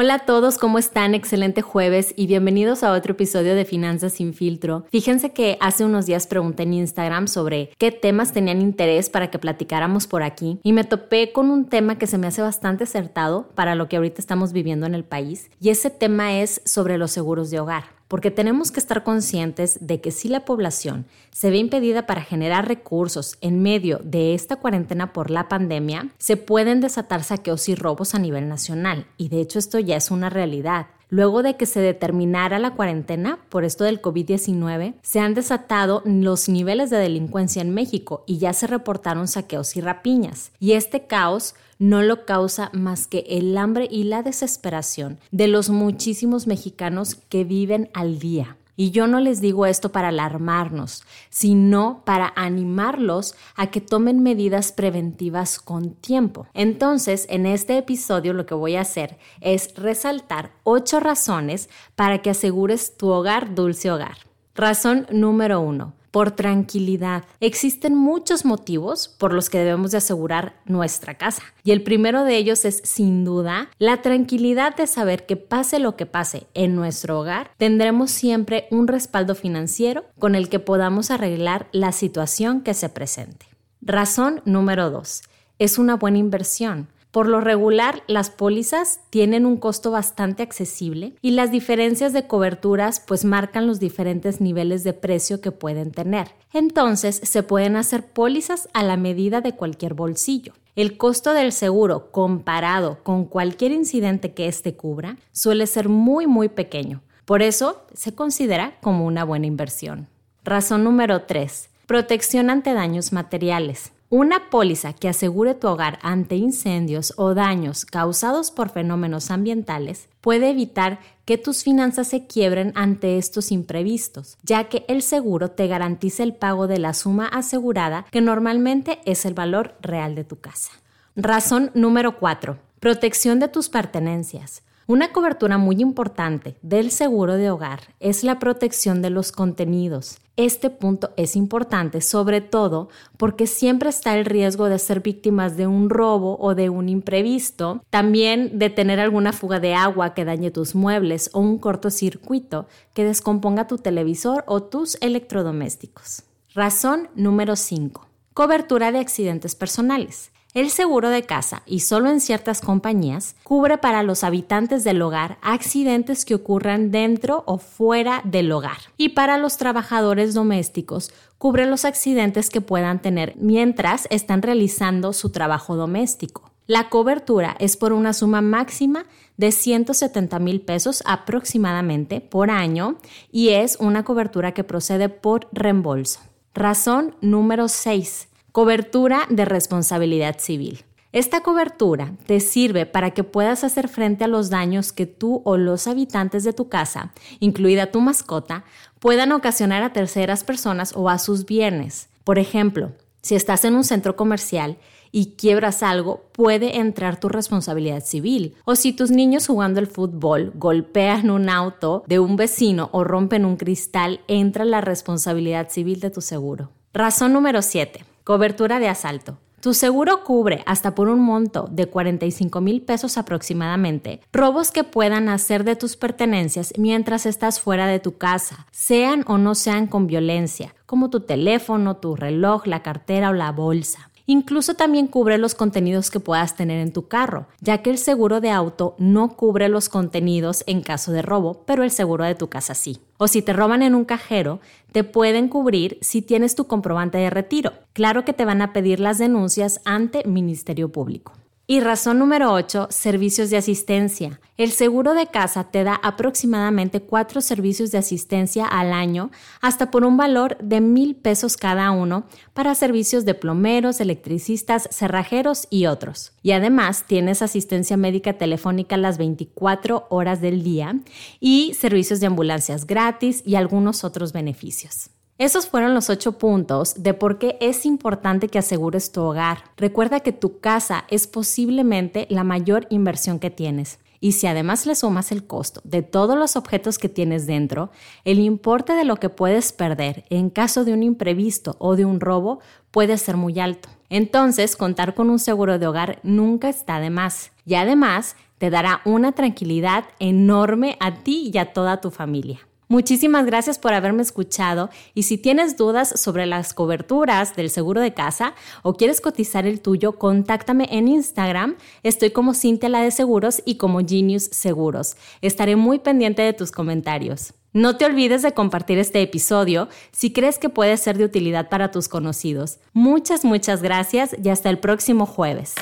Hola a todos, ¿cómo están? Excelente jueves y bienvenidos a otro episodio de Finanzas sin filtro. Fíjense que hace unos días pregunté en Instagram sobre qué temas tenían interés para que platicáramos por aquí y me topé con un tema que se me hace bastante acertado para lo que ahorita estamos viviendo en el país y ese tema es sobre los seguros de hogar porque tenemos que estar conscientes de que si la población se ve impedida para generar recursos en medio de esta cuarentena por la pandemia, se pueden desatar saqueos y robos a nivel nacional, y de hecho esto ya es una realidad. Luego de que se determinara la cuarentena por esto del COVID-19, se han desatado los niveles de delincuencia en México y ya se reportaron saqueos y rapiñas. Y este caos no lo causa más que el hambre y la desesperación de los muchísimos mexicanos que viven al día. Y yo no les digo esto para alarmarnos, sino para animarlos a que tomen medidas preventivas con tiempo. Entonces, en este episodio lo que voy a hacer es resaltar ocho razones para que asegures tu hogar dulce hogar. Razón número uno por tranquilidad. Existen muchos motivos por los que debemos de asegurar nuestra casa. Y el primero de ellos es, sin duda, la tranquilidad de saber que pase lo que pase en nuestro hogar, tendremos siempre un respaldo financiero con el que podamos arreglar la situación que se presente. Razón número dos. Es una buena inversión. Por lo regular, las pólizas tienen un costo bastante accesible y las diferencias de coberturas pues marcan los diferentes niveles de precio que pueden tener. Entonces, se pueden hacer pólizas a la medida de cualquier bolsillo. El costo del seguro comparado con cualquier incidente que éste cubra suele ser muy muy pequeño. Por eso se considera como una buena inversión. Razón número 3. Protección ante daños materiales. Una póliza que asegure tu hogar ante incendios o daños causados por fenómenos ambientales puede evitar que tus finanzas se quiebren ante estos imprevistos, ya que el seguro te garantiza el pago de la suma asegurada que normalmente es el valor real de tu casa. Razón número 4. Protección de tus pertenencias. Una cobertura muy importante del seguro de hogar es la protección de los contenidos. Este punto es importante sobre todo porque siempre está el riesgo de ser víctimas de un robo o de un imprevisto, también de tener alguna fuga de agua que dañe tus muebles o un cortocircuito que descomponga tu televisor o tus electrodomésticos. Razón número 5. Cobertura de accidentes personales. El seguro de casa, y solo en ciertas compañías, cubre para los habitantes del hogar accidentes que ocurran dentro o fuera del hogar. Y para los trabajadores domésticos, cubre los accidentes que puedan tener mientras están realizando su trabajo doméstico. La cobertura es por una suma máxima de 170 mil pesos aproximadamente por año y es una cobertura que procede por reembolso. Razón número 6 Cobertura de responsabilidad civil. Esta cobertura te sirve para que puedas hacer frente a los daños que tú o los habitantes de tu casa, incluida tu mascota, puedan ocasionar a terceras personas o a sus bienes. Por ejemplo, si estás en un centro comercial y quiebras algo, puede entrar tu responsabilidad civil. O si tus niños jugando el fútbol golpean un auto de un vecino o rompen un cristal, entra la responsabilidad civil de tu seguro. Razón número 7. Cobertura de asalto. Tu seguro cubre hasta por un monto de 45 mil pesos aproximadamente robos que puedan hacer de tus pertenencias mientras estás fuera de tu casa, sean o no sean con violencia, como tu teléfono, tu reloj, la cartera o la bolsa. Incluso también cubre los contenidos que puedas tener en tu carro, ya que el seguro de auto no cubre los contenidos en caso de robo, pero el seguro de tu casa sí. O si te roban en un cajero, te pueden cubrir si tienes tu comprobante de retiro. Claro que te van a pedir las denuncias ante Ministerio Público. Y razón número 8, servicios de asistencia. El seguro de casa te da aproximadamente cuatro servicios de asistencia al año, hasta por un valor de mil pesos cada uno, para servicios de plomeros, electricistas, cerrajeros y otros. Y además tienes asistencia médica telefónica las 24 horas del día y servicios de ambulancias gratis y algunos otros beneficios. Esos fueron los ocho puntos de por qué es importante que asegures tu hogar. Recuerda que tu casa es posiblemente la mayor inversión que tienes. Y si además le sumas el costo de todos los objetos que tienes dentro, el importe de lo que puedes perder en caso de un imprevisto o de un robo puede ser muy alto. Entonces, contar con un seguro de hogar nunca está de más. Y además, te dará una tranquilidad enorme a ti y a toda tu familia. Muchísimas gracias por haberme escuchado y si tienes dudas sobre las coberturas del seguro de casa o quieres cotizar el tuyo, contáctame en Instagram. Estoy como Cintia la de Seguros y como Genius Seguros. Estaré muy pendiente de tus comentarios. No te olvides de compartir este episodio si crees que puede ser de utilidad para tus conocidos. Muchas, muchas gracias y hasta el próximo jueves.